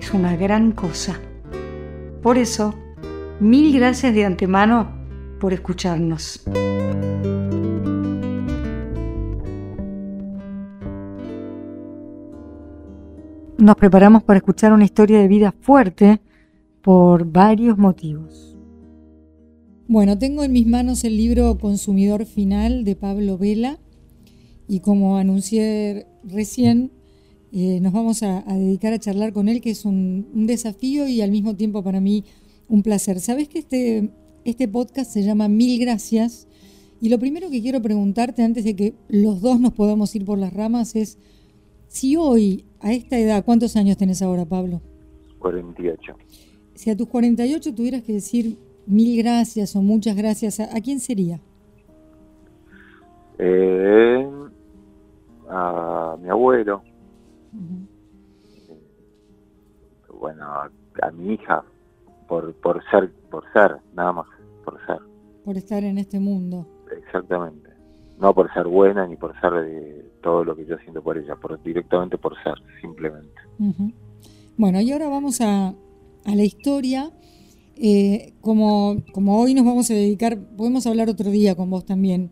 es una gran cosa. Por eso, mil gracias de antemano por escucharnos. Nos preparamos para escuchar una historia de vida fuerte por varios motivos. Bueno, tengo en mis manos el libro Consumidor Final de Pablo Vela y como anuncié recién, eh, nos vamos a, dedicar a charlar con él, que es un, desafío y al mismo tiempo para mí un placer. Sabes que este, este podcast se llama Mil Gracias y lo primero que quiero preguntarte antes de que los dos nos podamos ir por las ramas es si hoy, a esta edad, ¿cuántos años tenés ahora, Pablo? 48. Si a tus 48 tuvieras que decir mil gracias o muchas gracias, ¿a, quién sería? Eh, a mi abuelo, bueno, a, mi hija, por, por ser, por ser, nada más, por ser. Por estar en este mundo. Exactamente. No por ser buena ni por ser de todo lo que yo siento por ella, por, directamente por ser, simplemente. Bueno, y ahora vamos a, a la historia. Eh, como, como hoy nos vamos a dedicar, podemos hablar otro día con vos también,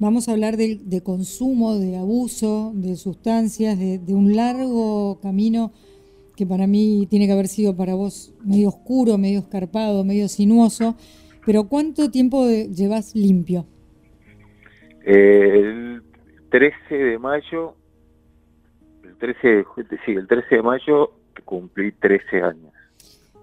Vamos a hablar de, consumo, de abuso, de sustancias, de, un largo camino que para mí tiene que haber sido para vos medio oscuro, medio escarpado, medio sinuoso. Pero ¿cuánto tiempo llevas limpio? el 13 de mayo, el 13 de, sí, el 13 de mayo cumplí 13 años.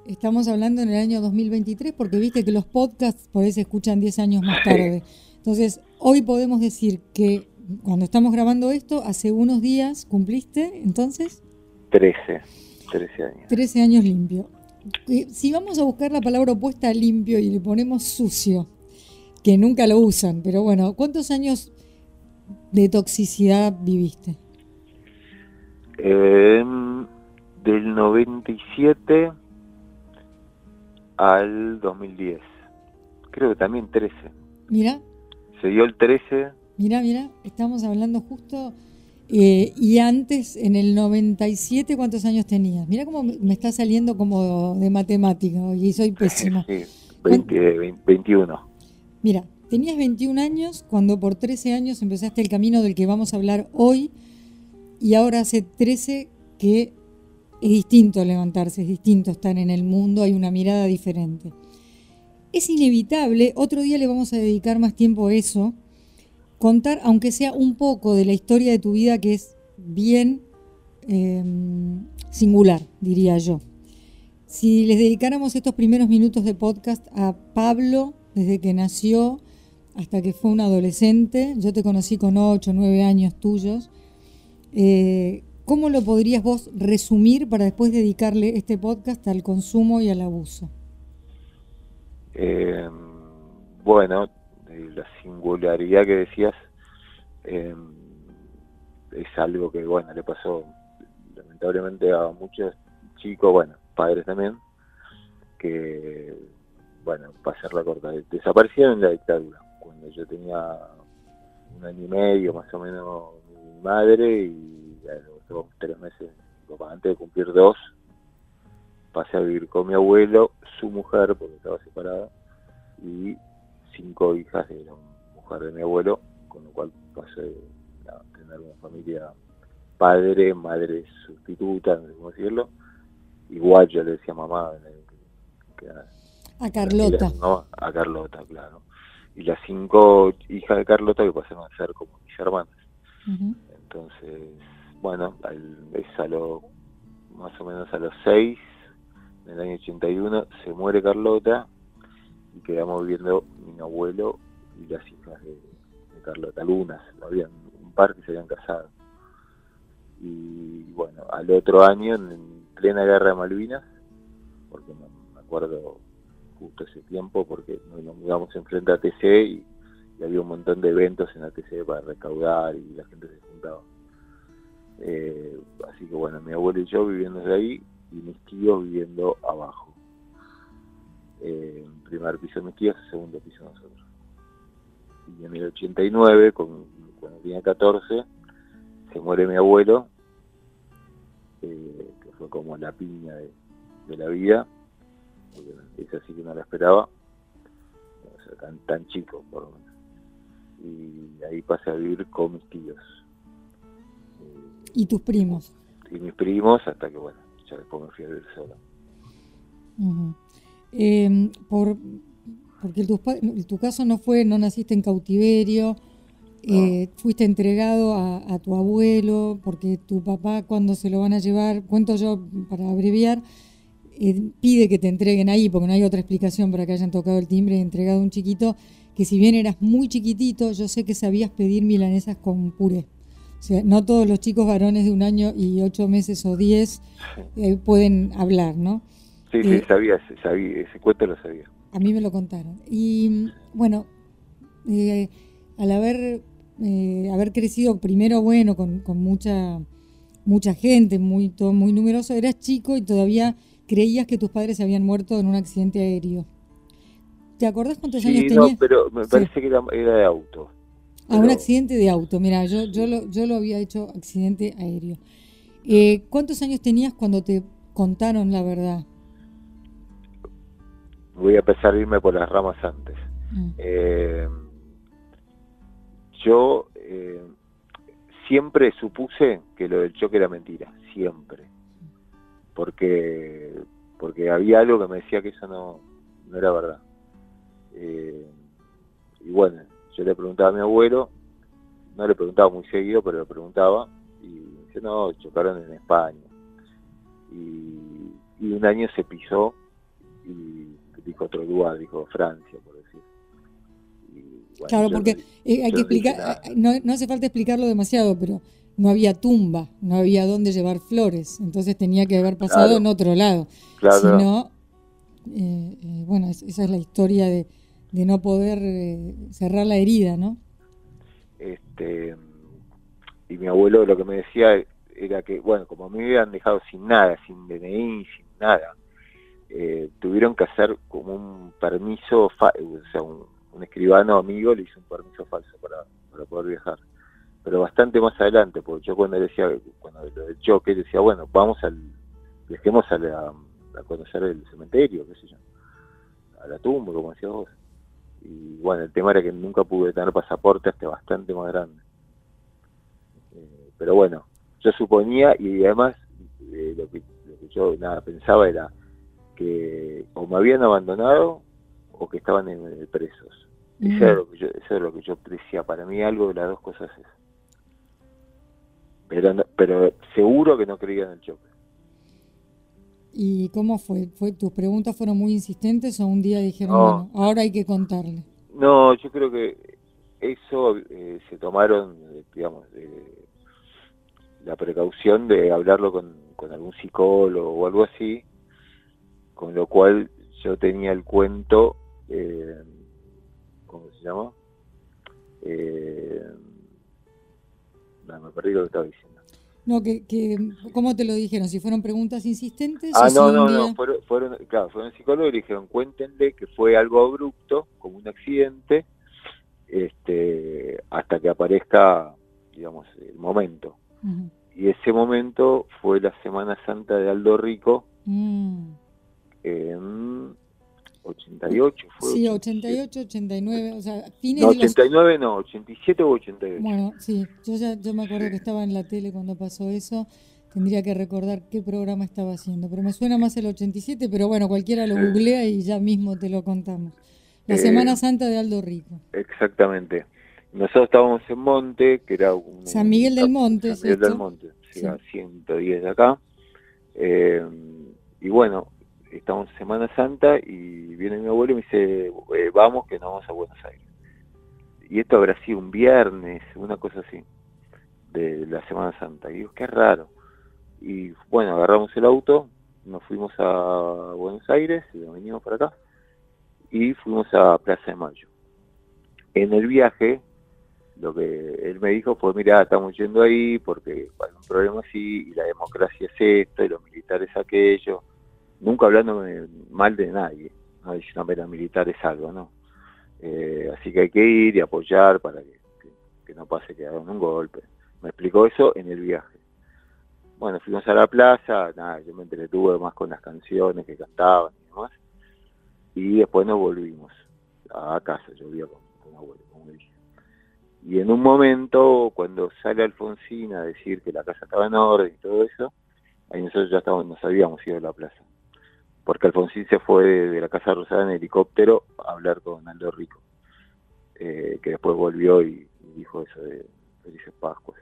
Estamos hablando en el año 2023 porque viste que los podcasts por ahí se escuchan 10 años más tarde. Entonces, hoy podemos decir que cuando estamos grabando esto, hace unos días cumpliste, entonces... 13, 13 años. 13 años limpio. Si vamos a buscar la palabra opuesta a limpio y le ponemos sucio, que nunca lo usan, pero bueno, ¿cuántos años de toxicidad viviste? Em, del 97 al 2010. Creo que también 13. Mira, se dio el 13. Mira, mira, estamos hablando justo. Eh, y antes, en el 97, ¿cuántos años tenías? Mira cómo me está saliendo como de matemática, y soy pésima. Sí, 21. Mira, tenías 21 años cuando por 13 años empezaste el camino del que vamos a hablar hoy, y ahora hace 13 que es distinto levantarse, es distinto estar en el mundo, hay una mirada diferente es inevitable, otro día le vamos a dedicar más tiempo a eso, contar, aunque sea un poco de la historia de tu vida que es bien em, singular, diría yo. Si les dedicáramos estos primeros minutos de podcast a Pablo, desde que nació hasta que fue un adolescente, yo te conocí con 8, 9 años tuyos, eh, ¿cómo lo podrías vos resumir para después dedicarle este podcast al consumo y al abuso? Eh, bueno, la singularidad que decías eh, es algo que, bueno, le pasó lamentablemente a muchos chicos, bueno, padres también, que, bueno, para hacerla corta, desaparecieron en la dictadura. Cuando yo tenía un año y medio más o menos mi madre y a los tres meses, antes de cumplir dos, pasé a vivir con mi abuelo, su mujer, porque estaba separada, y cinco hijas de la mujer de mi abuelo, con lo cual pasé a tener una familia padre, madre sustituta, no sé cómo decirlo. Igual yo le decía mamá. a Carlota. A Carlota, claro. Y las cinco hijas de Carlota que pasaron a ser como mis hermanas. Entonces, bueno, es a lo, más o menos a los seis en el año 81 se muere Carlota y quedamos viviendo mi abuelo y las hijas de, Carlota, algunas, habían un par que se habían casado. Y bueno, al otro año, en plena guerra de Malvinas, porque me, acuerdo justo ese tiempo, porque nos mudamos enfrente a TC y, había un montón de eventos en ATC para recaudar y la gente se juntaba. Eh, así que bueno, mi abuelo y yo viviendo de ahí y mis tíos viviendo abajo. Eh, primer piso de mis tíos, segundo piso de nosotros. Y en el 89, con, cuando tenía 14, se muere mi abuelo, eh, que fue como la piña de, la vida, porque es así que no la esperaba, tan, tan chico por lo menos. Y ahí pasé a vivir con mis tíos. ¿Y tus primos? Y mis primos, hasta que bueno, ya después me fui a vivir sola. Em, por, porque en tu, caso no fue, no naciste en cautiverio, eh, fuiste entregado a, tu abuelo, porque tu papá cuando se lo van a llevar, cuento yo para abreviar, eh, pide que te entreguen ahí, porque no hay otra explicación para que hayan tocado el timbre y entregado a un chiquito, que si bien eras muy chiquitito, yo sé que sabías pedir milanesas con puré. O sea, no todos los chicos varones de un año y ocho meses o diez eh, pueden hablar, ¿no? Sí, sí, sabía, sabía, ese cuento lo sabía. A mí me lo contaron. Y bueno, eh, al haber, eh, haber crecido primero, bueno, con, con, mucha, mucha gente, muy, todo muy numeroso, eras chico y todavía creías que tus padres se habían muerto en un accidente aéreo. ¿Te acordás cuántos años tenías? No, pero me parece que era, de auto. A un accidente de auto, mira, yo, yo, lo, yo lo había hecho accidente aéreo. Eh, ¿Cuántos años tenías cuando te contaron la verdad? voy a empezar a irme por las ramas antes. Mm. Eh, yo eh, siempre supuse que lo del choque era mentira, siempre. Porque, porque había algo que me decía que eso no, no era verdad. Eh, y bueno, yo le preguntaba a mi abuelo, no le preguntaba muy seguido, pero le preguntaba, y dice, no, chocaron en España. Y, y un año se pisó y dijo otro lugar, dijo Francia, por decir. claro, porque eh, hay que explicar, eh, no, no, hace falta explicarlo demasiado, pero no había tumba, no había dónde llevar flores, entonces tenía que haber pasado en otro lado. Claro. Si no, eh, bueno, esa es la historia de, de no poder cerrar la herida, ¿no? Este, y mi abuelo lo que me decía era que, bueno, como me habían dejado sin nada, sin DNI, sin nada, eh, tuvieron que hacer como un permiso, o sea, un, escribano amigo le hizo un permiso falso para, para poder viajar. Pero bastante más adelante, porque yo cuando decía, cuando lo del choque, decía, bueno, vamos al, dejemos a, a conocer el cementerio, qué sé yo, a la tumba, como decías vos. Y bueno, el tema era que nunca pude tener pasaporte hasta bastante más grande. Eh, pero bueno, yo suponía, y además eh, lo, que, lo que yo nada pensaba era, que o me habían abandonado o que estaban en, presos. Eso, es lo que yo, eso lo que yo decía. Para mí algo de las dos cosas es. Pero, pero seguro que no creía en el choque. ¿Y cómo fue? fue? ¿Tus preguntas fueron muy insistentes o un día dijeron, bueno, ahora hay que contarle? No, yo creo que eso eh, se tomaron, digamos, la precaución de hablarlo con, con algún psicólogo o algo así, con lo cual yo tenía el cuento, eh, ¿cómo se llama? Eh, no, me perdí lo que estaba diciendo. No, que, que, ¿cómo te lo dijeron? ¿Si fueron preguntas insistentes? Ah, no, no, no, fueron, fueron, claro, fueron psicólogos y dijeron, cuéntenle que fue algo abrupto, como un accidente, este, hasta que aparezca, digamos, el momento. Y ese momento fue la Semana Santa de Aldo Rico, mm en 88 fue. Sí, 88, 89, o sea, fines No, 89 no, 87 o 88. Bueno, sí, yo ya yo me acuerdo que estaba en la tele cuando pasó eso. Tendría que recordar qué programa estaba haciendo, pero me suena más el 87, pero bueno, cualquiera lo googlea y ya mismo te lo contamos. La eh, Semana Santa de Aldo Rico. Exactamente. Nosotros estábamos en Monte, que era un... San Miguel del Monte. San Miguel del Monte, sí. 110 de acá. Eh, y bueno, estamos en Semana Santa y viene mi abuelo y me dice, eh, vamos que nos vamos a Buenos Aires. Y esto habrá sido un viernes, una cosa así, de la Semana Santa. Y digo, qué raro. Y bueno, agarramos el auto, nos fuimos a Buenos Aires, y venimos para acá, y fuimos a Plaza de Mayo. En el viaje, lo que él me dijo fue, mira, estamos yendo ahí porque hay un problema así, y la democracia es esto, y los militares aquello, nunca hablando mal de nadie, no diciendo, militar es algo, ¿no? Eh, así que hay que ir y apoyar para que, no pase que hagan un golpe. Me explicó eso en el viaje. Bueno, fuimos a la plaza, nada, yo me entretuve más con las canciones que cantaban y demás, y después nos volvimos a casa, yo vivía con, con abuelo, como dije. Y en un momento, cuando sale Alfonsín a decir que la casa estaba en orden y todo eso, ahí nosotros ya estábamos, nos habíamos ido a la plaza porque Alfonsín se fue de, la Casa Rosada en helicóptero a hablar con Aldo Rico, eh, que después volvió y, dijo eso de Felices Pascuas.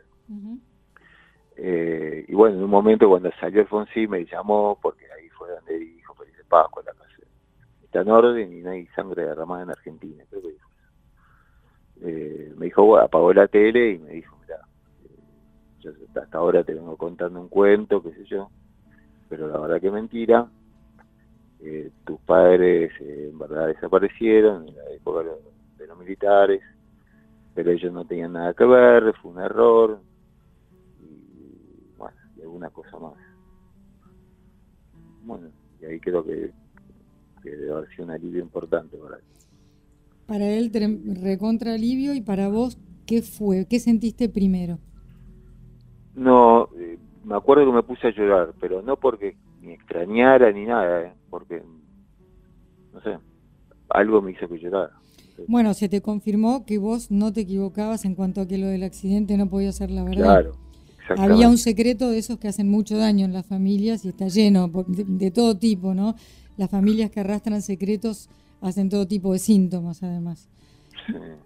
Eh, y bueno, en un momento cuando salió Alfonsín me llamó, porque ahí fue donde dijo Felices Pascuas, la casa está en orden y no hay sangre derramada en Argentina, creo que dijo eh, me dijo, apagó la tele y me dijo, mira, yo hasta ahora te vengo contando un cuento, qué sé yo, pero la verdad que mentira, eh, tus padres eh, en verdad desaparecieron en la época de los, militares, pero ellos no tenían nada que ver, fue un error, y bueno, y alguna cosa más. Bueno, y ahí creo que, debe haber sido un alivio importante para él. Para él, recontra alivio, y para vos, ¿qué fue? ¿Qué sentiste primero? No, eh, me acuerdo que me puse a llorar, pero no porque ni extrañara ni nada. Porque, no sé, algo me hizo que llorara. Bueno, se te confirmó que vos no te equivocabas en cuanto a que lo del accidente no podía ser la verdad. Claro. Había un secreto de esos que hacen mucho daño en las familias y está lleno de, todo tipo, ¿no? Las familias que arrastran secretos hacen todo tipo de síntomas, además.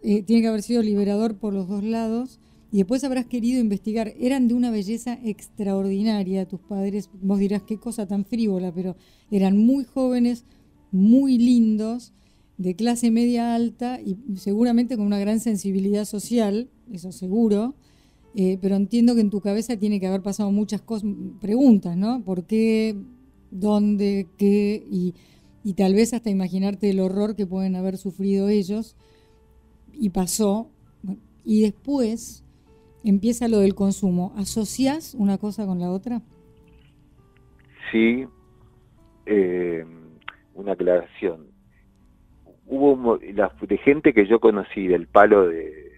Eh, tiene que haber sido liberador por los dos lados y después habrás querido investigar. Eran de una belleza extraordinaria tus padres. Vos dirás qué cosa tan frívola, pero eran muy jóvenes, muy lindos, de clase media alta y seguramente con una gran sensibilidad social, eso seguro. Eh, pero entiendo que en tu cabeza tiene que haber pasado muchas cosas, preguntas, ¿no? ¿Por qué? ¿Dónde? ¿Qué? Y, y tal vez hasta imaginarte el horror que pueden haber sufrido ellos. Y pasó. Y después, empieza lo del consumo. ¿Asocias una cosa con la otra? Sí, eh, una aclaración. Hubo la, de gente que yo conocí del palo de,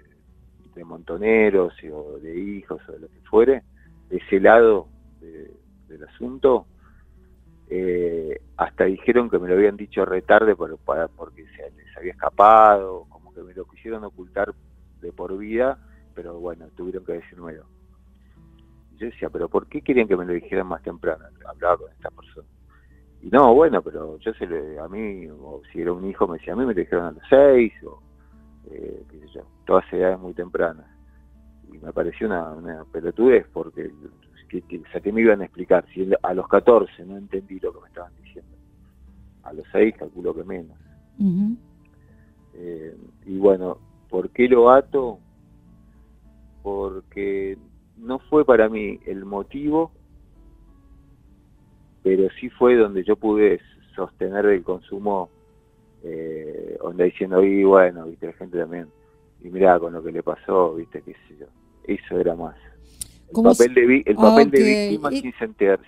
de montoneros o de hijos o de lo que fuere, de ese lado del asunto, eh, hasta dijeron que me lo habían dicho retarde por, para, porque se les había escapado, como que me lo quisieron ocultar de por vida pero bueno, tuvieron que decírmelo. Yo decía, pero ¿por qué querían que me lo dijeran más temprano? Hablaba con esta persona. Y no, bueno, pero yo se le, a mí, o si era un hijo, me decía, a mí me lo dijeron a los seis, o eh, qué sé yo, todas edades muy tempranas. Y me pareció una, una pelotudez, porque que, que, me iban a explicar? Si a los 14 no entendí lo que me estaban diciendo. A los 6 calculo que menos. Eh, y bueno, ¿por qué lo ato? Porque no fue para mí el motivo, pero sí fue donde yo pude sostener el consumo, eh, donde diciendo, y bueno, viste, la gente también, y mirá con lo que le pasó, viste, qué sé yo, eso era más. El papel, de, el papel de víctima sin,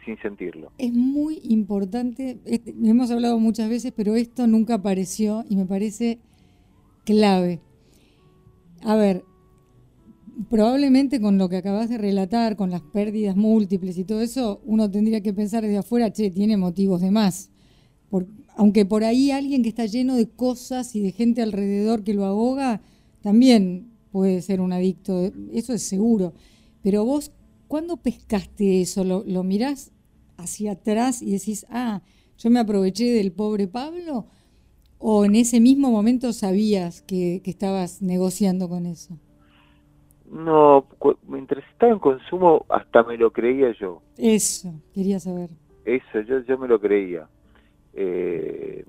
sin sentirlo. Es muy importante, este, hemos hablado muchas veces, pero esto nunca apareció y me parece clave. A ver, probablemente con lo que acabas de relatar, con las pérdidas múltiples y todo eso, uno tendría que pensar desde afuera, che, tiene motivos de más. aunque por ahí alguien que está lleno de cosas y de gente alrededor que lo ahoga, también puede ser un adicto, eso es seguro. Pero vos, ¿cuándo pescaste eso? ¿Lo, lo mirás hacia atrás y decís, ah, yo me aproveché del pobre Pablo? ¿O en ese mismo momento sabías que estabas negociando con eso? No, mientras estaba en consumo hasta me lo creía yo. Eso, quería saber. Eso, yo, yo me lo creía. Eh,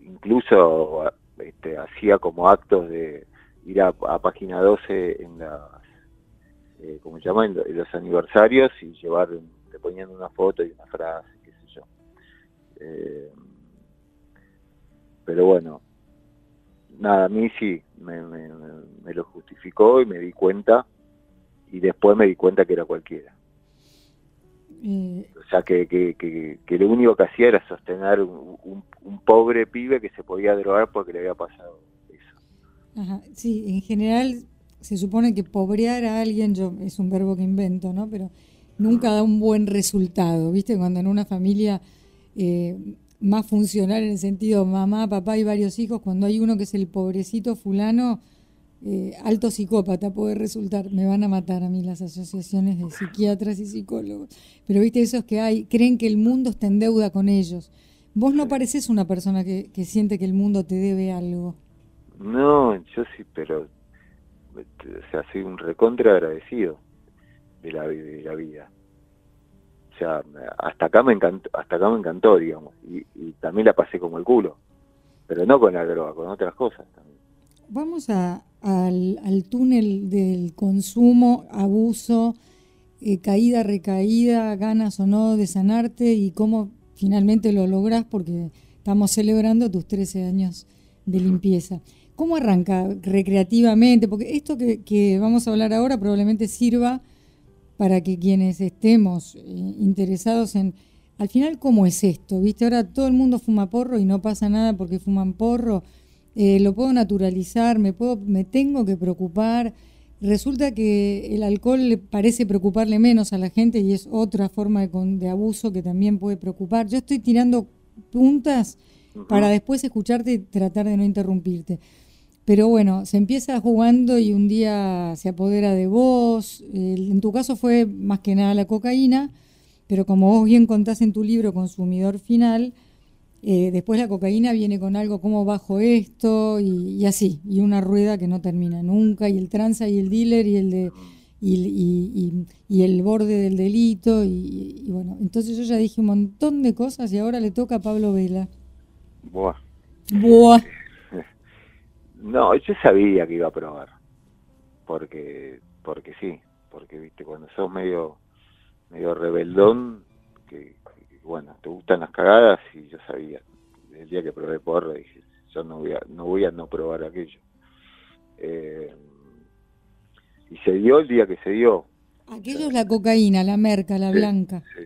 incluso este, hacía como actos de ir a, página 12 en las, eh, como se llama, en, los aniversarios y llevar ponían una foto y una frase, qué sé yo. Eh, pero bueno, nada, a mí sí, me, lo justificó y me di cuenta, y después me di cuenta que era cualquiera. O sea, que, que, que, lo único que hacía era sostener un, pobre pibe que se podía drogar porque le había pasado eso. Ajá. Sí, en general se supone que pobrear a alguien, yo es un verbo que invento, ¿no? Pero nunca da un buen resultado, ¿viste? Cuando en una familia eh, más funcional en el sentido mamá, papá y varios hijos, cuando hay uno que es el pobrecito fulano, eh, alto psicópata puede resultar, me van a matar a mí las asociaciones de psiquiatras y psicólogos, pero viste esos que hay, creen que el mundo está en deuda con ellos. Vos no pareces una persona que, que siente que el mundo te debe algo. No, yo sí, pero o sea, soy un recontra agradecido de la, de la vida. Sea, hasta acá me encantó, hasta acá me encantó, digamos, y, también la pasé como el culo, pero no con la droga, con otras cosas también. Vamos a, al, túnel del consumo, abuso, eh, caída, recaída, ganas o no de sanarte y cómo finalmente lo logras porque estamos celebrando tus 13 años de limpieza. ¿Cómo arranca recreativamente? Porque esto que, vamos a hablar ahora probablemente sirva para que quienes estemos eh, interesados en, al final, ¿cómo es esto? ¿Viste? Ahora todo el mundo fuma porro y no pasa nada porque fuman porro. Eh, lo puedo naturalizar, me, puedo, me tengo que preocupar. Resulta que el alcohol le parece preocuparle menos a la gente y es otra forma de, de abuso que también puede preocupar. Yo estoy tirando puntas para después escucharte y tratar de no interrumpirte. Pero bueno, se empieza jugando y un día se apodera de vos. en tu caso fue más que nada la cocaína, pero como vos bien contás en tu libro Consumidor Final, eh, después la cocaína viene con algo como bajo esto y, así, y una rueda que no termina nunca, y el tranza y el dealer y el de y, y el borde del delito, y, bueno, entonces yo ya dije un montón de cosas y ahora le toca a Pablo Vela. Buah. Buah. No, yo sabía que iba a probar, porque porque sí, porque viste cuando sos medio medio rebeldón, que, bueno, te gustan las cagadas y yo sabía, el día que probé porro dije, yo no voy a no voy a no probar aquello. Eh, y se dio el día que se dio. Aquello es la cocaína, la merca, la blanca. Sí.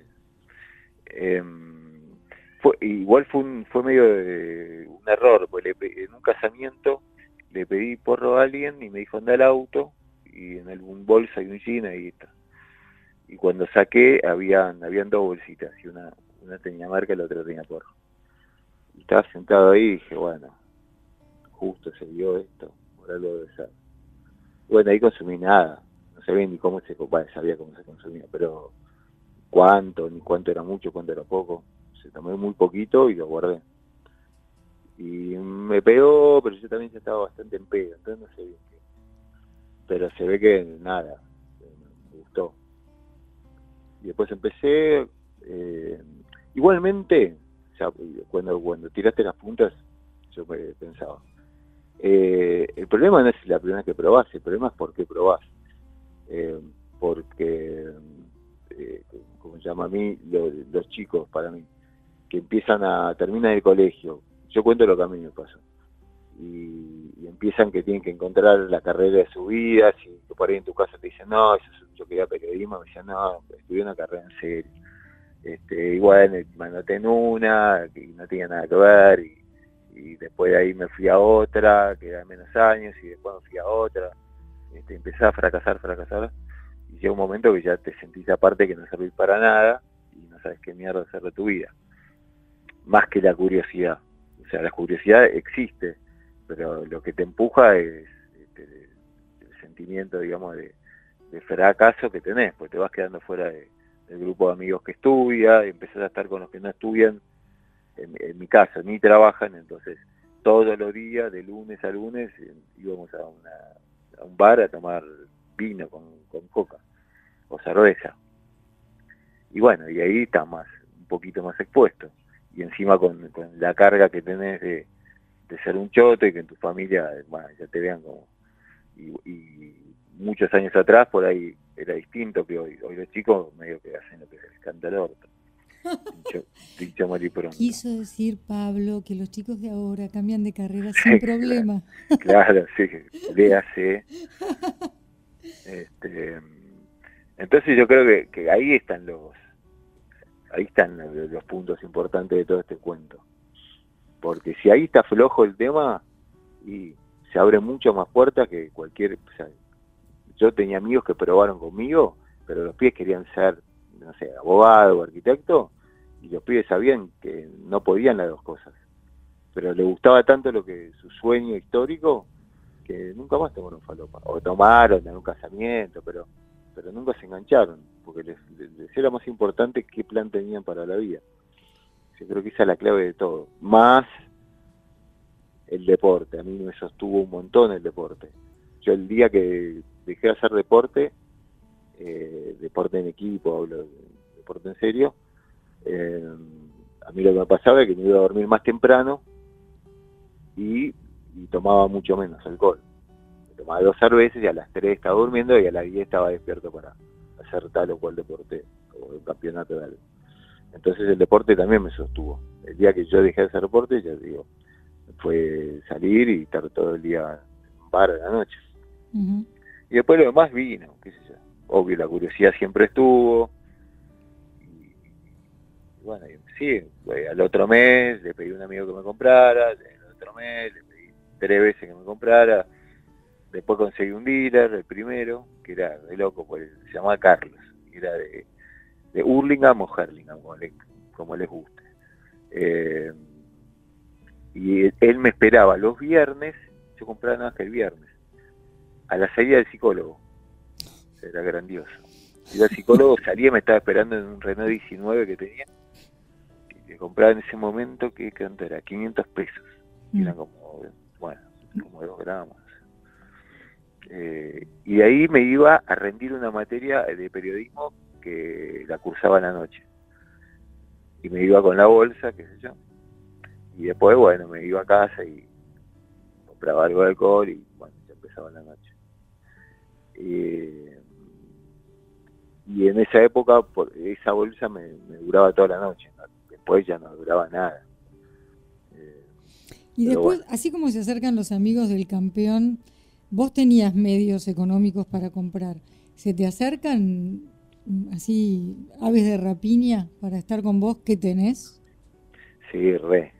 Em, fue, igual fue un, fue medio de un error, porque en un casamiento le pedí porro a alguien y me dijo anda al auto y en el, un bolsa y un jean ahí está. Y cuando saqué habían, habían dos bolsitas y una, una tenía marca y la otra tenía porro. Y estaba sentado ahí y dije, bueno, justo se dio esto, ahora lo de ser. Bueno, ahí consumí nada, no sabía ni cómo se, bueno, sabía cómo se consumía, pero cuánto, ni cuánto era mucho, cuánto era poco. Se tomé muy poquito y lo guardé y me pegó, pero yo también estaba bastante en pedo, entonces no sé bien qué. Pero se ve que nada, me gustó. Y después empecé, eh, igualmente, cuando, cuando tiraste las puntas, yo pensaba, eh, el problema no es la primera vez que probás, el problema es por qué probás. Eh, porque, como se llama a mí, los chicos para mí, que empiezan a, terminar el colegio, yo cuento lo que a mí me pasó. Y, empiezan que tienen que encontrar la carrera de su vida, si por ahí en tu casa te dicen, no, eso yo quería periodismo, me dicen, no, estudié una carrera en serio. Este, igual me anoté en una, que no tenía nada que ver, y, después de ahí me fui a otra, que era menos años, y después me fui a otra. Este, empecé a fracasar, fracasar, y llega un momento que ya te sentís aparte que no servís para nada, y no sabes qué mierda hacer de tu vida. Más que la curiosidad o sea, la curiosidad existe, pero lo que te empuja es este, el sentimiento, digamos, de, fracaso que tenés, porque te vas quedando fuera del grupo de amigos que estudia, y empezás a estar con los que no estudian, en, mi caso, ni trabajan, entonces todos los días, de lunes a lunes, íbamos a, un bar a tomar vino con, coca o cerveza. Y bueno, y ahí estás más, un poquito más expuesto y encima con, la carga que tenés de, ser un choto y que en tu familia bueno, ya te vean como... Y, muchos años atrás por ahí era distinto que hoy. Hoy los chicos medio que hacen lo que les canta el orto. Dicho, pronto. Quiso decir Pablo que los chicos de ahora cambian de carrera sin problema. Claro, sí, léase. Este, entonces yo creo que, que ahí están los ahí están los, puntos importantes de todo este cuento. Porque si ahí está flojo el tema y se abre mucho más puertas que cualquier... o sea, yo tenía amigos que probaron conmigo, pero los pies querían ser, no sé, abogado o arquitecto, y los pibes sabían que no podían las dos cosas. Pero le gustaba tanto lo que su sueño histórico que nunca más tomaron falopa. O tomaron en un casamiento, pero pero nunca se engancharon, porque les, les- era más importante qué plan tenían para la vida. Yo creo que esa es la clave de todo. Más el deporte. A mí me sostuvo un montón el deporte. Yo el día que dejé de hacer deporte, eh, deporte en equipo, hablo de deporte en serio, eh, a mí lo que me pasaba es que me iba a dormir más temprano y, tomaba mucho menos alcohol. Me tomaba dos cervezas y a las 3 estaba durmiendo y a las 10 estaba despierto para hacer tal o cual deporte o un campeonato de algo. Entonces el deporte también me sostuvo. El día que yo dejé de hacer deporte, ya digo, fue salir y estar todo el día en bar a la noche. Y después lo demás vino, qué sé yo. Obvio, la curiosidad siempre estuvo. Y, y bueno, y sí, al otro mes le pedí a un amigo que me comprara, al otro mes le pedí tres veces que me comprara. Después conseguí un dealer, el primero, que era de loco, pues, se llamaba Carlos. y Era de, de Hurlingham o Herlingham, como, le- como les guste. Eh, y él me esperaba los viernes, yo compraba nada más que el viernes, a la salida del psicólogo. Era grandioso. Iba al psicólogo, salía, me estaba esperando en un Renault 19 que tenía, que, que compraba en ese momento, que cuánto era? 500 pesos. Mm. Eran como, bueno, como 2 gramos. Eh, y de ahí me iba a rendir una materia de periodismo que la cursaba en la noche. Y me iba con la bolsa, qué sé yo. Y después, bueno, me iba a casa y compraba algo de alcohol y bueno, ya empezaba la noche. Eh, y en esa época, por, esa bolsa me, me duraba toda la noche. ¿no? Después ya no duraba nada. Eh, Y después, bueno. así como se acercan los amigos del campeón, vos tenías medios económicos para comprar. ¿Se te acercan mm, así aves de rapiña para estar con vos? ¿Qué tenés? sí, re.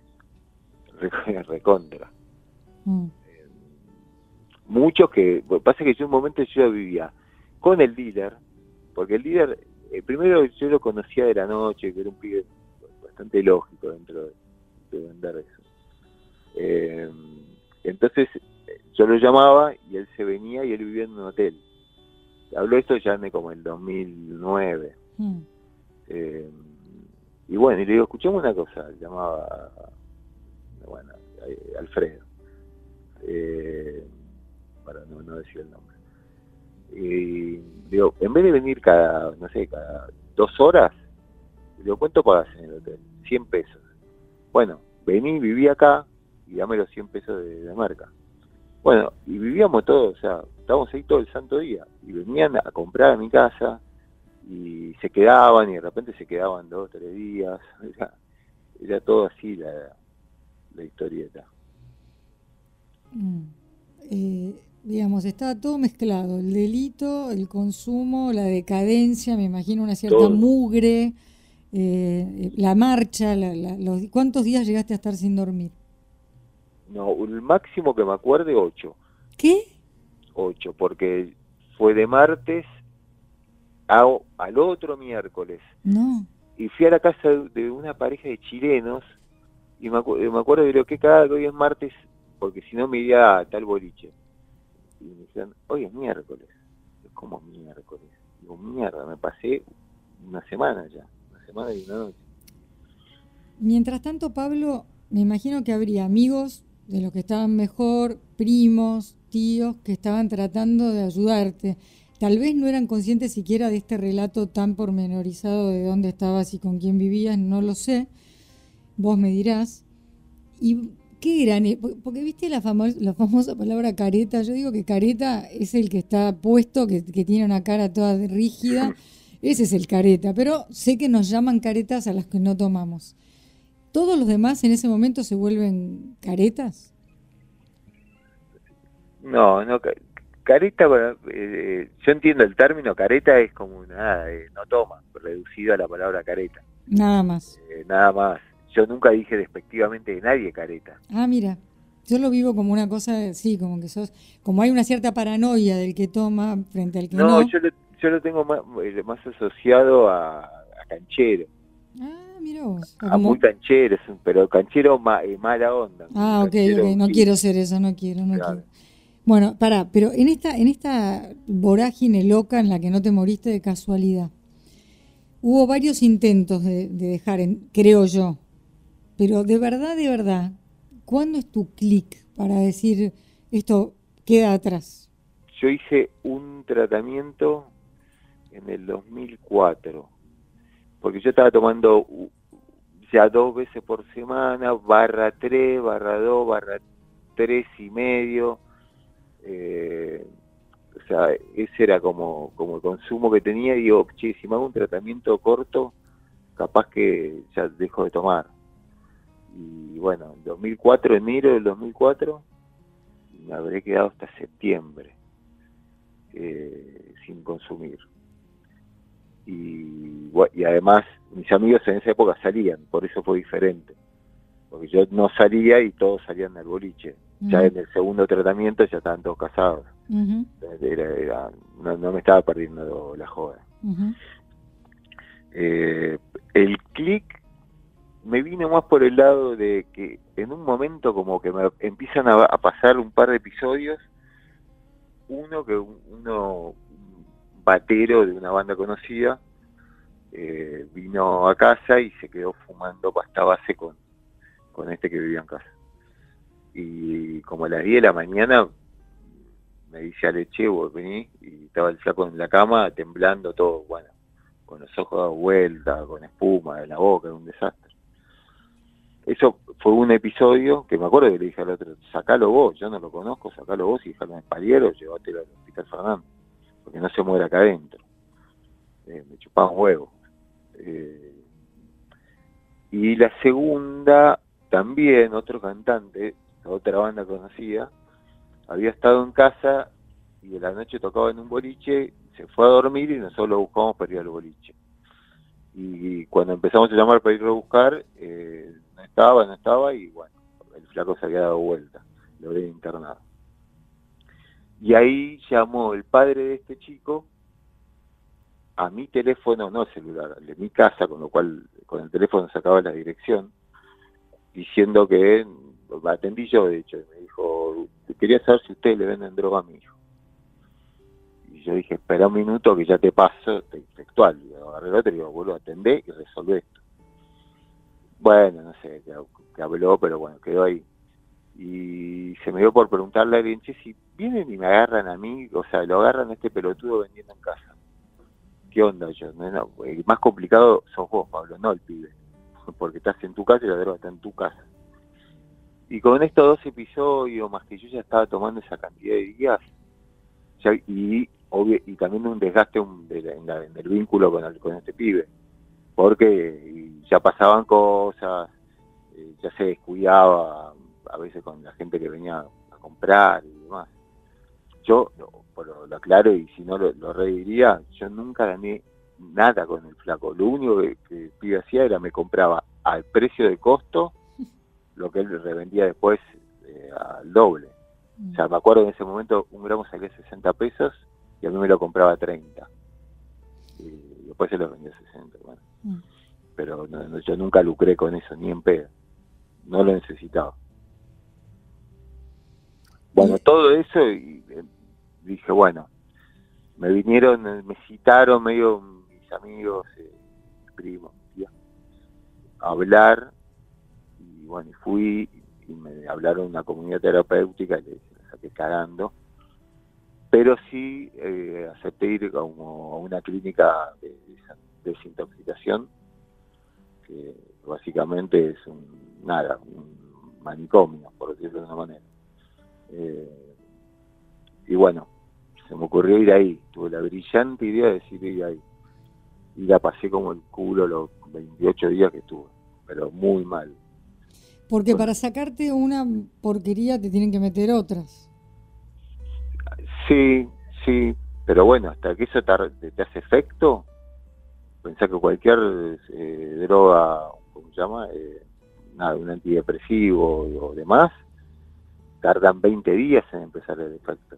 Re, recontra. Mm. muchos que lo que pasa es que yo en un momento yo vivía con el dealer porque el dealer eh, primero yo lo conocía de la noche que era un pibe bastante lógico dentro de, de vender eso Eh, entonces yo lo llamaba y él se venía y él vivía en un hotel habló esto ya de como el 2009 Mm. eh, y bueno, y le digo, escuchame una cosa, llamaba, bueno, eh, Alfredo, eh, para no, no decir el nombre. Y digo, en vez de venir cada, no sé, cada dos horas, le digo, ¿cuánto pagas en el hotel? 100 pesos. Bueno, vení, viví acá y dame los 100 pesos de, de marca. Bueno, y vivíamos todos, o sea, estábamos ahí todo el santo día. Y venían a comprar a mi casa, y se quedaban y de repente se quedaban dos tres días era, era todo así la, la historieta Mm. Eh, digamos, estaba todo mezclado, el delito, el consumo, la decadencia, me imagino una cierta Todo. mugre, eh, la marcha, la- la- los, ¿cuántos días llegaste a estar sin dormir? No el máximo que me acuerde ocho. ¿Qué? ocho porque fue de martes a, al otro miércoles. No. y fui a la casa de, una pareja de chilenos y me, acu- me acuerdo de lo que cada hoy es martes porque si no me iría a tal boliche y me decían hoy es miércoles es como miércoles digo mierda me pasé una semana ya una semana y una noche Mientras tanto, Pablo, me imagino que habría amigos de los que estaban mejor, primos, tíos, que estaban tratando de ayudarte. Tal vez no eran conscientes siquiera de este relato tan pormenorizado de dónde estabas y con quién vivías, no lo sé. Vos me dirás. ¿Y ¿Qué eran? Porque viste la, la famosa palabra careta. Yo digo que careta es el que está puesto, que, tiene una cara toda rígida. Ese es el careta. Pero sé que nos llaman caretas a las que no tomamos. ¿Todos los demás en ese momento se vuelven caretas? No, no. Careta, eh, yo entiendo el término careta es como nada, eh, no toma, reducido a la palabra careta. Nada más. Eh, nada más. Yo nunca dije despectivamente de nadie careta. Ah, mira. Yo lo vivo como una cosa, sí, como que sos, como hay una cierta paranoia del que toma frente al que no. No, yo lo, yo lo tengo más, eh, más asociado a, canchero. Ah, mira vos. A muy canchero, pero canchero eh, mala onda. Ah, ok, ok, no quiero ser eso, no quiero, no quiero. Bueno, pará, pero en esta, en esta vorágine loca en la que no te moriste de casualidad, hubo varios intentos de, dejar, en, creo yo, pero de verdad, de verdad, ¿cuándo es tu clic para decir esto queda atrás? Yo hice un tratamiento en el 2004, porque yo estaba tomando ya dos veces por semana, barra tres, barra dos, barra tres y medio. Eh, o sea, ese era como, como el consumo que tenía. Y digo, che, si me hago un tratamiento corto, capaz que ya dejo de tomar. Y bueno, en 2004, enero del 2004, me habré quedado hasta septiembre eh, sin consumir. Y, y además, mis amigos en esa época salían, por eso fue diferente. Porque yo no salía y todos salían del boliche. Ya en el segundo tratamiento ya estaban todos casados era, no, me estaba perdiendo la joda. Eh, el clic me vino más por el lado de que en un momento como que me empiezan a, pasar un par de episodios, uno que uno batero de una banda conocida eh, vino a casa y se quedó fumando pasta base con, con este que vivía en casa. Y como a las 10 de la mañana me dice Aleche, vos vení, y estaba el flaco en la cama, temblando todo, bueno, con los ojos dados vuelta, con espuma de la boca, un desastre. Eso fue un episodio que me acuerdo que le dije al otro, sacalo vos, yo no lo conozco, sacalo vos y déjalo en el paliero, llévatelo al hospital Fernando, porque no se muere acá adentro. Eh, me chupaba un huevo. Eh, y la segunda, también otro cantante, otra banda conocida, había estado en casa y de la noche tocaba en un boliche, se fue a dormir y nosotros lo buscamos para ir al boliche. Y cuando empezamos a llamar para ir a buscar, eh, no estaba, no estaba y bueno, el flaco se había dado vuelta, lo había internado. Y ahí llamó el padre de este chico a mi teléfono, no celular, de mi casa, con lo cual con el teléfono sacaba la dirección, diciendo que atendí yo de hecho, me dijo, quería saber si ustedes le venden droga a mi hijo. Y yo dije, espera un minuto que ya te paso, textual, y agarré el otro y digo, vuelvo a atender y resolver esto. Bueno, no sé qué habló, pero bueno, quedó ahí. Y se me dio por preguntarle a alguien, si vienen y me agarran a mí, o sea, lo agarran a este pelotudo vendiendo en casa. ¿Qué onda yo? No, el más complicado sos vos, Pablo, no el pibe. Porque estás en tu casa y la droga está en tu casa. Y con estos dos episodios, más que yo ya estaba tomando esa cantidad de días, y, y también un desgaste en, el vínculo con, con este pibe, porque ya pasaban cosas, eh, ya se descuidaba a veces con la gente que venía a comprar y demás. Yo, lo, lo aclaro y si no lo, lo rediría, yo nunca gané nada con el flaco. Lo único que, que el pibe hacía era me compraba al precio de costo lo que él revendía después eh, al doble. O sea, me acuerdo en ese momento un gramo salía 60 pesos y a mí me lo compraba a 30. Y después se lo vendía a 60. Bueno. Mm. Pero yo nunca lucré con eso, ni en pedo. No lo necesitaba. Bueno, todo eso, y, eh, dije, bueno, me vinieron, me citaron medio mis amigos, eh, primos, a hablar y bueno, fui y me hablaron de una comunidad terapéutica y le saqué cagando. Pero sí eh, acepté ir como a una clínica de, desintoxicación, que básicamente es un, nada, manicomio, por decirlo de una manera. Eh, y bueno, se me ocurrió ir ahí, tuve la brillante idea de decir ir ahí. Y la pasé como el culo los 28 días que estuve, pero muy mal. Porque para sacarte una porquería te tienen que meter otras. Sí, sí, pero bueno, hasta que eso te, te hace efecto, pensá que cualquier eh, droga, ¿cómo se llama? Eh, nada, un antidepresivo o demás, tardan 20 días en empezar el efecto.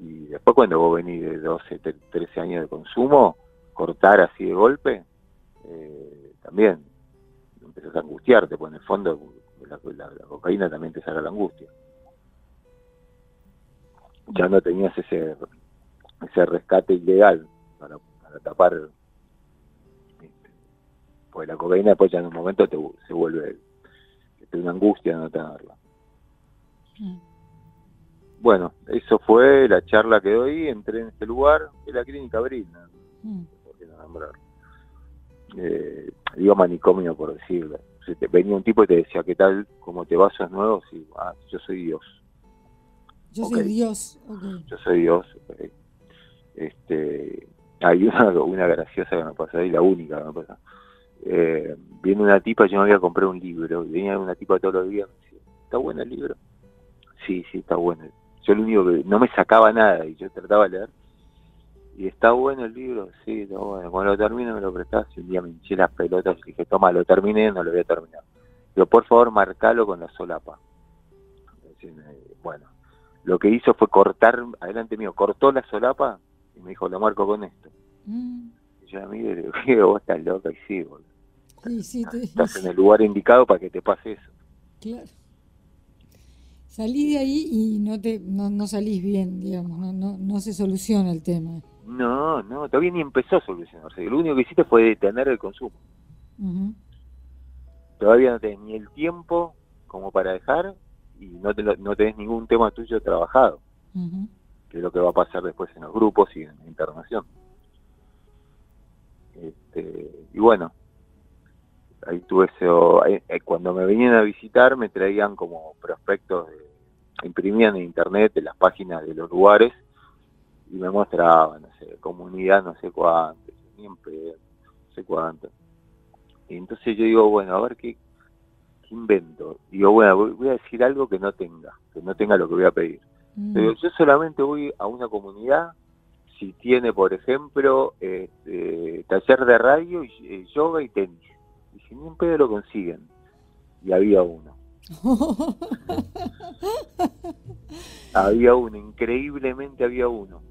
Y después cuando vos venís de 12, 13 años de consumo, cortar así de golpe, eh, también empezás a angustiarte, pues en el fondo la, cocaína también te saca la angustia. Ya no tenías ese ese rescate ilegal para, tapar este, pues la cocaína después ya en un momento te, se vuelve una angustia no tenerla. Mm. Bueno, eso fue la charla que doy, entré en este lugar, en la clínica Abril, mm. Eh, digo manicomio por decirlo. venía un tipo y te decía, ¿qué tal? ¿Cómo te vas? ¿Sos nuevo? Sí, ah, yo soy Dios. Yo soy Dios. Yo soy Dios. Este, hay una, una graciosa que me pasó ahí, la única que me pasó. Eh, viene una tipa, yo me había comprado un libro, venía una tipa todos los días, me decía, ¿está bueno el libro? Sí, sí, está bueno. Yo lo único que no me sacaba nada y yo trataba de leer. Y está bueno el libro, sí, está bueno. Cuando lo termine me lo prestás y un día me hinché las pelotas y dije, toma, lo terminé, no lo voy a terminar. Pero por favor, marcalo con la solapa. Bueno, lo que hizo fue cortar, adelante mío, cortó la solapa y me dijo, lo marco con esto. Mm. Y yo a mí le digo, vos estás loca y sí, boludo. Sí, sí, Estás en el lugar indicado para que te pase eso. Claro. Salí de ahí y no te no, no salís bien, digamos, no, no, no se soluciona el tema. No, no, todavía ni empezó a solucionarse. Lo único que hiciste fue detener el consumo. Todavía no tenés ni el tiempo como para dejar y no, te, no tenés ningún tema tuyo trabajado, que es lo que va a pasar después en los grupos y en la internación. Este, y bueno, ahí tuve eso, eh, cuando me venían a visitar me traían como prospectos, imprimían en internet en las páginas de los lugares y me mostraban, no sé, comunidad no sé cuánto, pedo, no sé cuánto. Y entonces yo digo, bueno, a ver qué, invento. Digo, bueno, voy, a decir algo que no tenga, que no tenga lo que voy a pedir. Mm. Pero yo solamente voy a una comunidad si tiene, por ejemplo, este, taller de radio, y, eh, yoga y tenis. Y si ni un pedo lo consiguen. Y había uno. había uno, increíblemente había uno.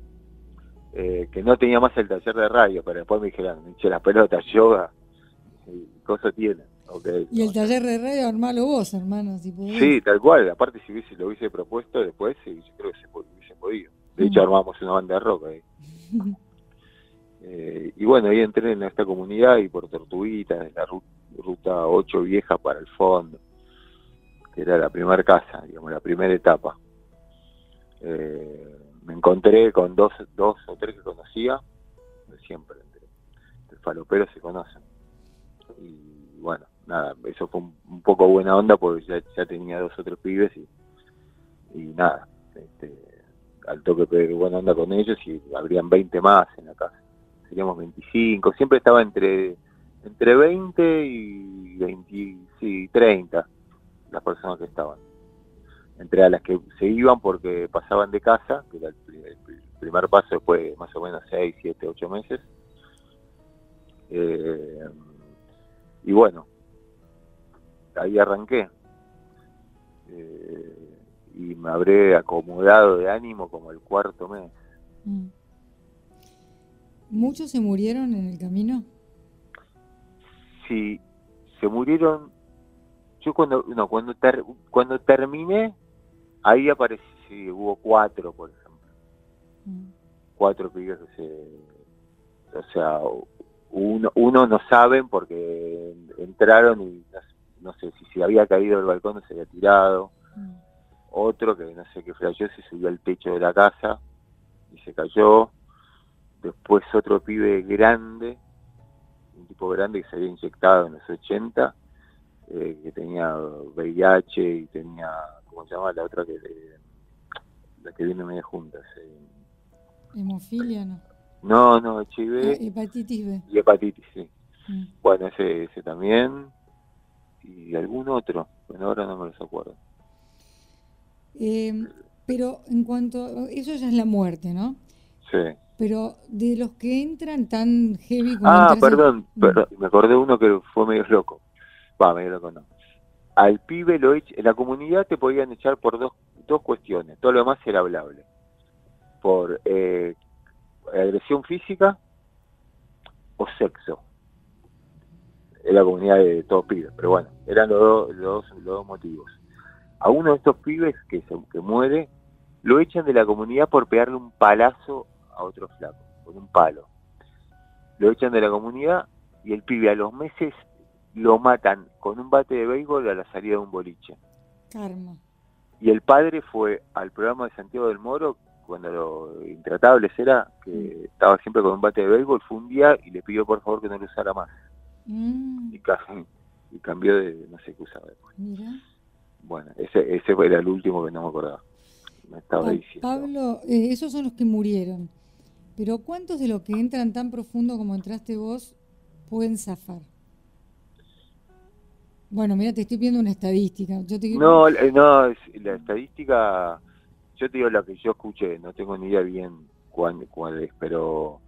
Eh, que no tenía más el taller de radio, pero después me dijeron, che, las pelotas, yoga, y cosas tienen. y el taller de radio, armalo vos, hermano, si Sí, tal cual. Aparte, si hubiese, lo hubiese propuesto después, yo creo que se hubiese podido. De hecho, mm. armamos una banda de rock ahí. Eh, y bueno, ahí entré en esta comunidad y por Tortuguita, en la ruta 8 vieja para el fondo, que era la primera casa, digamos, la primera etapa. Eh, me encontré con dos, dos o tres que conocía, siempre, el falopero se conocen. Y bueno, nada, eso fue un, poco buena onda porque ya, tenía dos o tres pibes y, nada, este, al toque de buena onda con ellos y habrían 20 más en la casa. Seríamos 25, siempre estaba entre entre 20 y 20, sí, 30 las personas que estaban entre a las que se iban porque pasaban de casa, que era el, primer paso después más o menos 6, 7, 8 meses. Eh, y bueno, ahí arranqué. Eh, y me habré acomodado de ánimo como el cuarto mes. Mm. ¿Muchos se murieron en el camino? Sí, se murieron. Yo cuando no, cuando cuando terminé Ahí apareció, sí, hubo cuatro, por ejemplo. Mm. Cuatro pibes que se... O sea, uno, uno no saben porque entraron y no, sé si se había caído del balcón o se había tirado. Mm. Otro que no sé qué flasheó, se subió al techo de la casa y se cayó. Después otro pibe grande, un tipo grande que se había inyectado en los 80, eh, que tenía VIH y tenía, ¿cómo se llama? La otra que, la que viene media juntas. Eh. Hemofilia, ¿no? No, no, HIV. Ah, hepatitis B. Y hepatitis, sí. Mm. Bueno, ese, ese también. Y algún otro. Bueno, ahora no me los acuerdo. Eh, pero en cuanto. Eso ya es la muerte, ¿no? Sí. Pero de los que entran tan heavy como. Ah, perdón, perdón, me acordé uno que fue medio loco. Va, medio loco no. Al pibe lo en la comunidad te podían echar por dos, dos cuestiones. Todo lo demás era hablable. Por eh, agresión física o sexo. Es la comunidad de todos pibes, pero bueno, eran los, los, los dos motivos. A uno de estos pibes que, se, que muere, lo echan de la comunidad por pegarle un palazo a otro flaco, con un palo. Lo echan de la comunidad y el pibe a los meses lo matan con un bate de béisbol a la salida de un boliche. Karma. Y el padre fue al programa de Santiago del Moro cuando lo intratable era, que mm. estaba siempre con un bate de béisbol, fue un día y le pidió por favor que no lo usara más. Mm. Y, cambió de no sé qué usaba después. Bueno, ese, ese era el último que no me acordaba. Me estaba diciendo. Pablo, eh, esos son los que murieron. Pero ¿cuántos de los que entran tan profundo como entraste vos pueden zafar? Bueno, mira, te estoy pidiendo una estadística. Yo No, no, la estadística yo te digo lo que yo escuché, no tengo ni idea bien cuál, cuál es, pero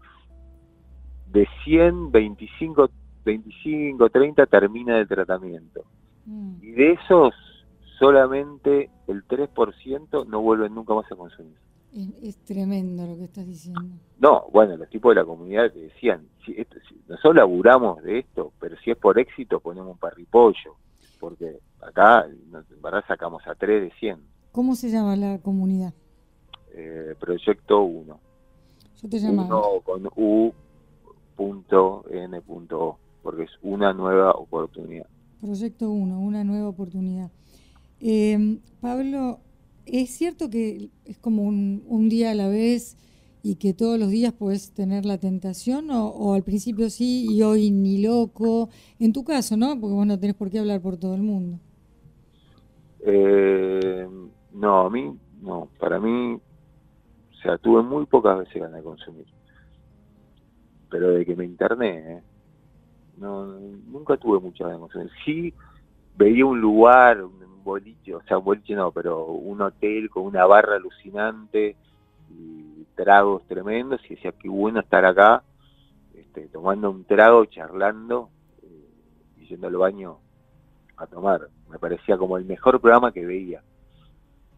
de 100, 25, 25, 30 termina el tratamiento. Mm. Y de esos, solamente el 3% no vuelven nunca más a consumir. Es, tremendo lo que estás diciendo. No, bueno, los tipos de la comunidad te decían, si, nosotros laburamos de esto, pero si es por éxito ponemos un parripollo, porque acá en verdad sacamos a 3 de 100. ¿Cómo se llama la comunidad? Eh, proyecto 1. Yo te llamaba. con U.N.O, porque es una nueva oportunidad. Proyecto 1, una nueva oportunidad. Eh, Pablo, ¿es cierto que es como un, día a la vez y que todos los días puedes tener la tentación o, al principio sí y hoy ni loco? En tu caso, ¿no? Porque vos no tenés por qué hablar por todo el mundo. Eh, no, a mí, no, para mí, o sea, tuve muy pocas veces ganas de consumir. Pero de que me interné, ¿eh? no, nunca tuve muchas ganas de consumir. Sí, veía un lugar, un boliche, o sea, un boliche no, pero un hotel con una barra alucinante y tragos tremendos y decía, qué bueno estar acá, este, tomando un trago, charlando eh, y yendo al baño a tomar. Me parecía como el mejor programa que veía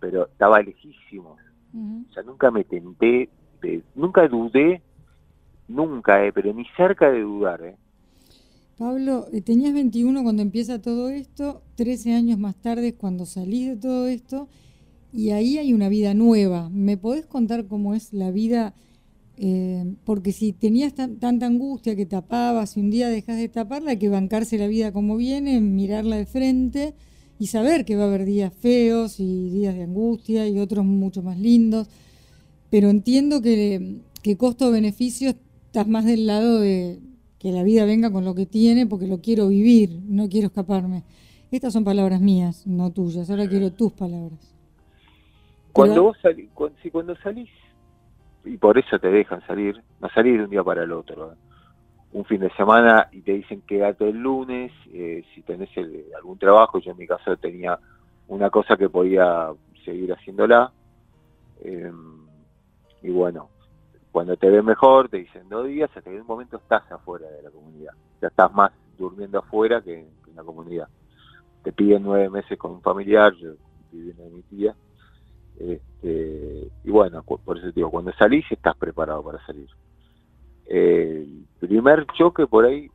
pero estaba lejísimo. O sea, nunca me tenté, nunca dudé, nunca, eh, pero ni cerca de dudar. Eh. Pablo, eh, tenías 21 cuando empieza todo esto, 13 años más tarde cuando salís de todo esto, y ahí hay una vida nueva. ¿Me podés contar cómo es la vida? Eh, porque si tenías tanta angustia que tapabas y un día dejas de taparla, hay que bancarse la vida como viene, mirarla de frente y saber que va a haber días feos y días de angustia y otros mucho más lindos, pero entiendo que, que costo-beneficio estás más del lado de que la vida venga con lo que tiene porque lo quiero vivir, no quiero escaparme. Estas son palabras mías, no tuyas, ahora quiero tus palabras. Cuando vos salís, si cuando salís, y por eso te dejan salir, no salir de un día para el otro, ¿eh? un fin de semana y te dicen quédate el lunes, eh, si tenés algún trabajo, yo en mi caso tenía una cosa que podía seguir haciéndola, em, y bueno, cuando te ves mejor, te dicen dos días, hasta que en un momento estás afuera de la comunidad, ya estás más durmiendo afuera que, en la comunidad. Te piden nueve meses con un familiar, yo viviendo de mi tía, este, y bueno, por eso te digo, cuando salís estás preparado para salir. El primer choque por ahí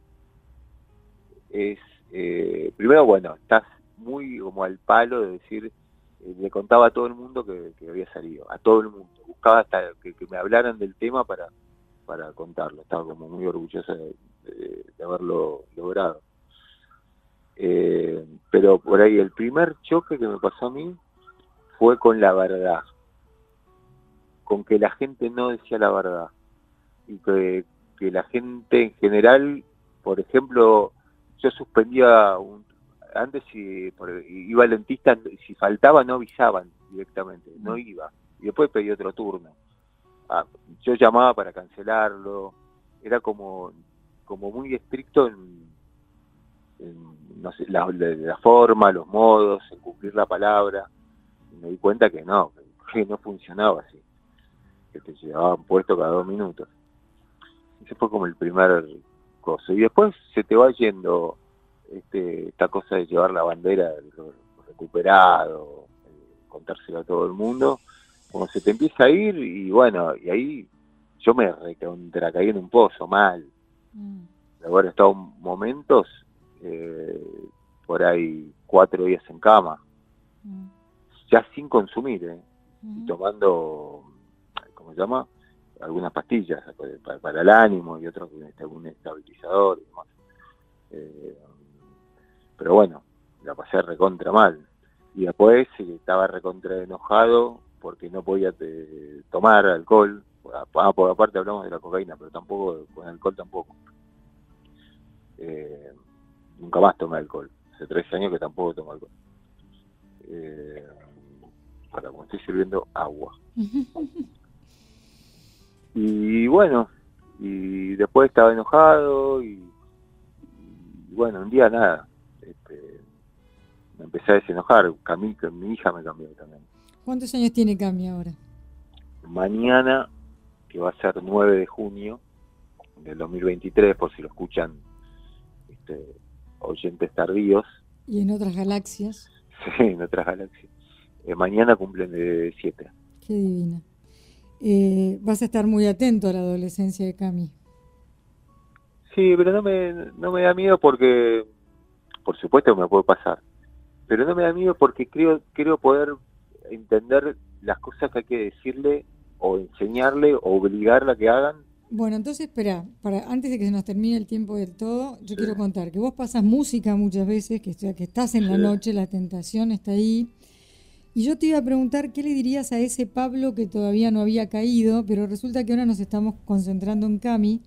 es, eh, primero, bueno, estás muy como al palo de decir, le contaba a todo el mundo que, había salido, a todo el mundo. Buscaba hasta que, me hablaran del tema para, para contarlo. Estaba como muy orgulloso de, haberlo logrado. Eh, pero por ahí el primer choque que me pasó a mí fue con la verdad, con que la gente no decía la verdad y que, la gente en general, por ejemplo, yo suspendía antes si iba el dentista, si faltaba no avisaban directamente, no mm. iba. Y después pedí otro turno. Ah, yo llamaba para cancelarlo, era como, como muy estricto en, no sé, la, la, forma, los modos, en cumplir la palabra. Y me di cuenta que no, que no funcionaba así, que te llevaban puesto cada dos minutos. Ese fue como el primer coso. Y después se te va yendo este, esta cosa de llevar la bandera recuperado, eh, contárselo a todo el mundo, como se te empieza a ir y bueno, y ahí yo me caí en un pozo mal. Mm. He estado momentos eh, por ahí cuatro días en cama, mm. ya sin consumir, eh, mm. tomando, ¿cómo se llama? Algunas pastillas para, el ánimo y otros, algún estabilizador y demás. Eh, pero bueno, la pasé recontra mal. Y después estaba recontra enojado porque no podía eh, tomar alcohol. Ah, por aparte hablamos de la cocaína, pero tampoco, con alcohol tampoco. Eh, nunca más tomé alcohol. Hace tres años que tampoco tomo alcohol. Eh, para como estoy sirviendo agua. y bueno, y después estaba enojado y, y bueno, un día nada, me empecé a desenojar. Camí, mi hija me cambió también. ¿Cuántos años tiene Cami ahora? Mañana, que va a ser 9 de junio del 2023, por si lo escuchan este, oyentes tardíos. ¿Y en otras galaxias? Sí, en otras galaxias. Eh, mañana cumplen de 7. Qué divina. Eh, vas a estar muy atento a la adolescencia de Cami. Sí, pero no me, no me da miedo porque por supuesto que me puede pasar, pero no me da miedo porque creo, creo poder entender las cosas que hay que decirle o enseñarle o obligarla a que hagan. Bueno, entonces espera, para antes de que se nos termine el tiempo del todo, yo quiero contar que vos pasas música muchas veces, que, que estás en la noche, la tentación está ahí. Y yo te iba a preguntar qué le dirías a ese Pablo que todavía no había caído, pero resulta que ahora nos estamos concentrando en Cami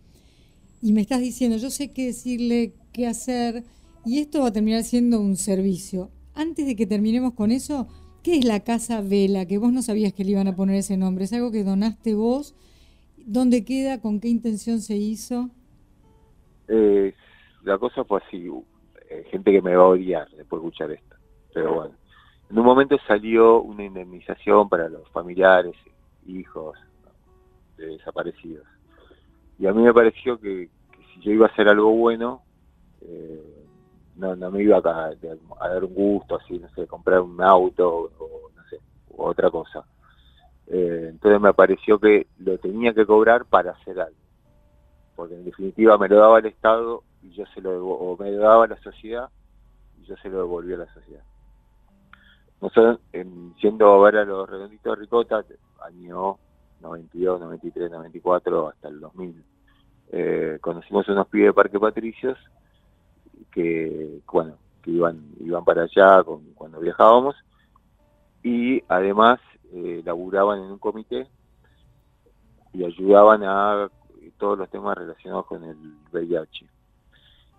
y me estás diciendo, yo sé qué decirle, qué hacer, y esto va a terminar siendo un servicio. Antes de que terminemos con eso, ¿qué es la Casa Vela? Que vos no sabías que le iban a poner ese nombre. ¿Es algo que donaste vos? ¿Dónde queda? ¿Con qué intención se hizo? Eh, la cosa fue así. Eh, gente que me va a odiar después de escuchar esto. Pero bueno. En un momento salió una indemnización para los familiares, hijos de desaparecidos. Y a mí me pareció que, si yo iba a hacer algo bueno, eh, no, no me iba a, a, dar un gusto, así, no sé, comprar un auto o, no sé, otra cosa. Eh, entonces me pareció que lo tenía que cobrar para hacer algo. Porque en definitiva me lo daba el Estado y yo se lo o me lo daba la sociedad y yo se lo devolví a la sociedad. Nosotros, en, siendo a ver a los redonditos de Ricota, año 92, 93, 94, hasta el 2000, eh, conocimos unos pibes de Parque Patricios que, bueno, que iban, iban para allá cuando viajábamos y además eh, laburaban en un comité y ayudaban a todos los temas relacionados con el VIH.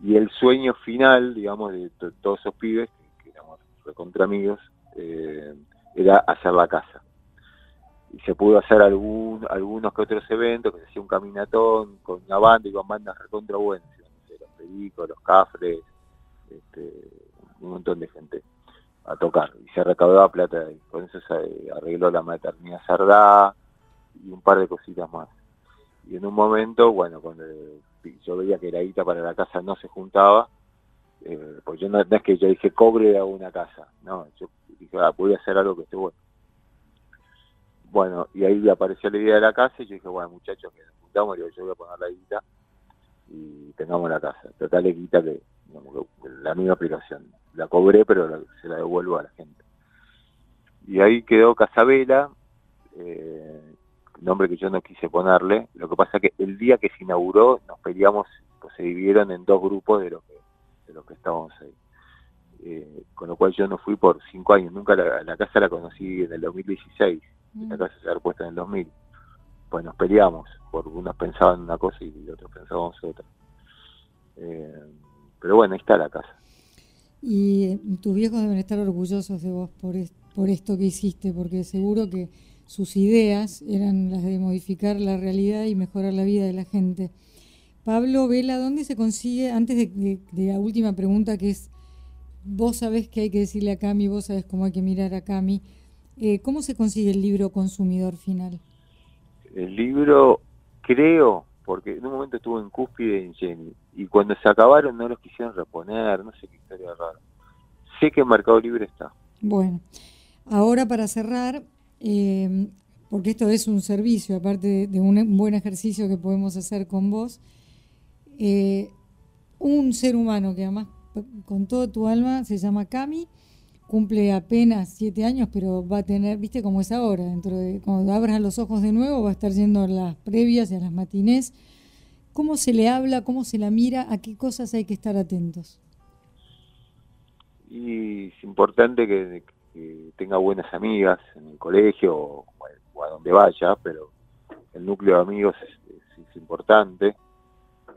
Y el sueño final, digamos, de todos esos pibes, que, éramos recontra amigos, eh, era hacer la casa. Y se pudo hacer algún, algunos que otros eventos, que se hacía un caminatón con una banda y con bandas recontra buenas los Cafres, este, un montón de gente a tocar. Y se recaudaba plata y Con eso se arregló la maternidad Sardá y un par de cositas más. Y en un momento, bueno, cuando yo veía que la guita para la casa no se juntaba, eh, pues yo no, es que yo dije cobre a una casa, no, yo dije, ah, voy a hacer algo que esté bueno. Bueno, y ahí apareció la idea de la casa y yo dije, bueno, muchachos, que nos juntamos, yo voy a poner la guita y tengamos la casa. Total le quita que, la misma aplicación. La cobré, pero se la devuelvo a la gente. Y ahí quedó Casabela, eh, nombre que yo no quise ponerle. Lo que pasa que el día que se inauguró nos peleamos, pues se dividieron en dos grupos de los que, de los que estábamos ahí. Eh, con lo cual yo no fui por cinco años, nunca la, casa la conocí en el 2016, la mm. casa se había puesto en el 2000 pues nos peleamos, porque unos pensaban una cosa y otros pensábamos otra. Eh, pero bueno, ahí está la casa. Y eh, tus viejos deben estar orgullosos de vos por, por esto que hiciste, porque seguro que sus ideas eran las de modificar la realidad y mejorar la vida de la gente. Pablo Vela, ¿dónde se consigue, antes de, la última pregunta que es, vos sabés que hay que decirle a Cami, vos sabés cómo hay que mirar a Cami, eh, ¿cómo se consigue el libro Consumidor Final? El libro, creo, porque en un momento estuvo en Cúspide en Jenny, y cuando se acabaron no los quisieron reponer, no sé qué historia rara. Sé que en Mercado Libre está. Bueno, ahora para cerrar, eh, porque esto es un servicio, aparte de, un buen ejercicio que podemos hacer con vos, eh, un ser humano que además con todo tu alma se llama Cami, cumple apenas siete años, pero va a tener, viste cómo es ahora, dentro de, cuando abras los ojos de nuevo va a estar yendo a las previas y a las matinés. ¿Cómo se le habla, cómo se la mira, a qué cosas hay que estar atentos? Y es importante que, tenga buenas amigas en el colegio o, a donde vaya, pero el núcleo de amigos es, importante.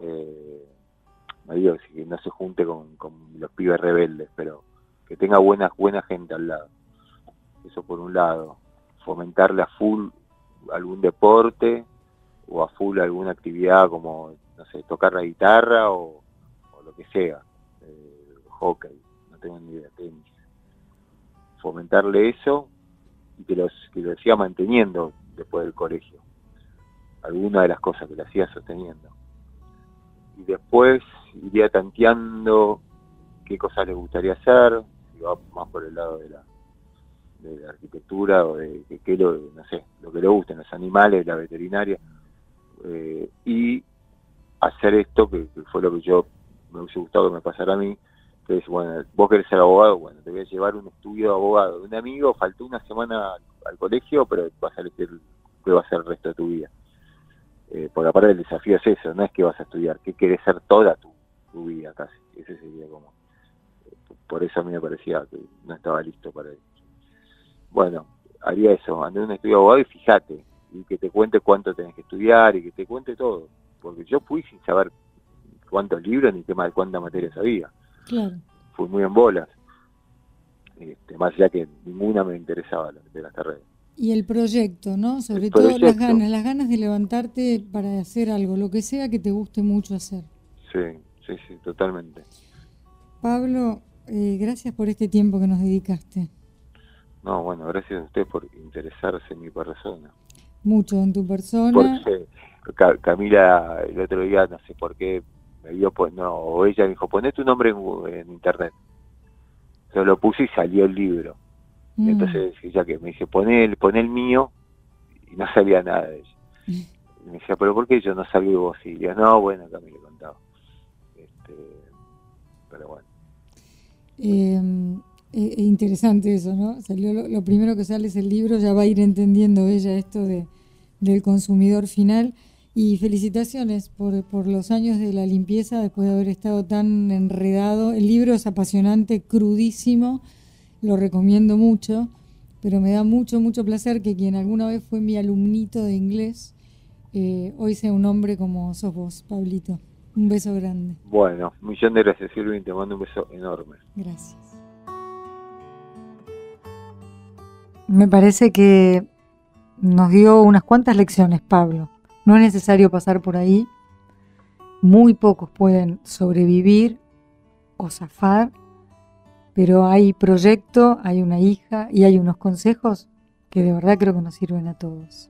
Eh, digo que no se junte con, con los pibes rebeldes, pero que tenga buena, buena gente al lado. Eso por un lado. Fomentarle a full algún deporte o a full alguna actividad como, no sé, tocar la guitarra o, lo que sea. Eh, hockey, no tengo ni idea, tenis. Fomentarle eso y que, los, que lo siga manteniendo después del colegio. Alguna de las cosas que le hacía sosteniendo. Y después iría tanteando qué cosas le gustaría hacer, va más por el lado de la, de la arquitectura o de que, lo, no sé, lo que le gusten, los animales, la veterinaria, eh, y hacer esto, que, fue lo que yo me hubiese gustado que me pasara a mí, que es, bueno, vos querés ser abogado, bueno, te voy a llevar un estudio de abogado de un amigo, faltó una semana al colegio, pero vas a elegir qué va a ser el resto de tu vida. Eh, por aparte del desafío es eso, no es que vas a estudiar, que querés ser toda tu vida casi, ese sería como por eso a mí me parecía que no estaba listo para eso. Bueno, haría eso, andé un estudio de abogado y fíjate, y que te cuente cuánto tenés que estudiar y que te cuente todo, porque yo fui sin saber cuántos libros ni qué más, cuántas materias había. Claro. Fui muy en bolas, este, más allá que ninguna me interesaba de las carreras. Y el proyecto, ¿no? Sobre todo las ganas, las ganas de levantarte para hacer algo, lo que sea que te guste mucho hacer. Sí, sí, sí, totalmente. Pablo, eh, gracias por este tiempo que nos dedicaste. No, bueno, gracias a usted por interesarse en mi persona. Mucho en tu persona. Porque Camila el otro día, no sé por qué, me dio, pues, no, o ella me dijo, poné tu nombre en, internet. Yo lo puse y salió el libro. Mm. Entonces ella que me dice, poné el, poné el mío, y no salía nada de ella. Y me decía, pero ¿por qué yo no salí vos? Y yo, no, bueno, Camila contaba. Este, pero bueno. Eh, interesante eso, ¿no? Salió lo, primero que sale es el libro, ya va a ir entendiendo ella esto de, del consumidor final. Y felicitaciones por, por los años de la limpieza después de haber estado tan enredado. El libro es apasionante, crudísimo, lo recomiendo mucho, pero me da mucho, mucho placer que quien alguna vez fue mi alumnito de inglés, eh, hoy sea un hombre como sos vos, Pablito. Un beso grande. Bueno, un millón de gracias Silvia y te mando un beso enorme. Gracias. Me parece que nos dio unas cuantas lecciones, Pablo. No es necesario pasar por ahí. Muy pocos pueden sobrevivir o zafar, pero hay proyecto, hay una hija y hay unos consejos que de verdad creo que nos sirven a todos.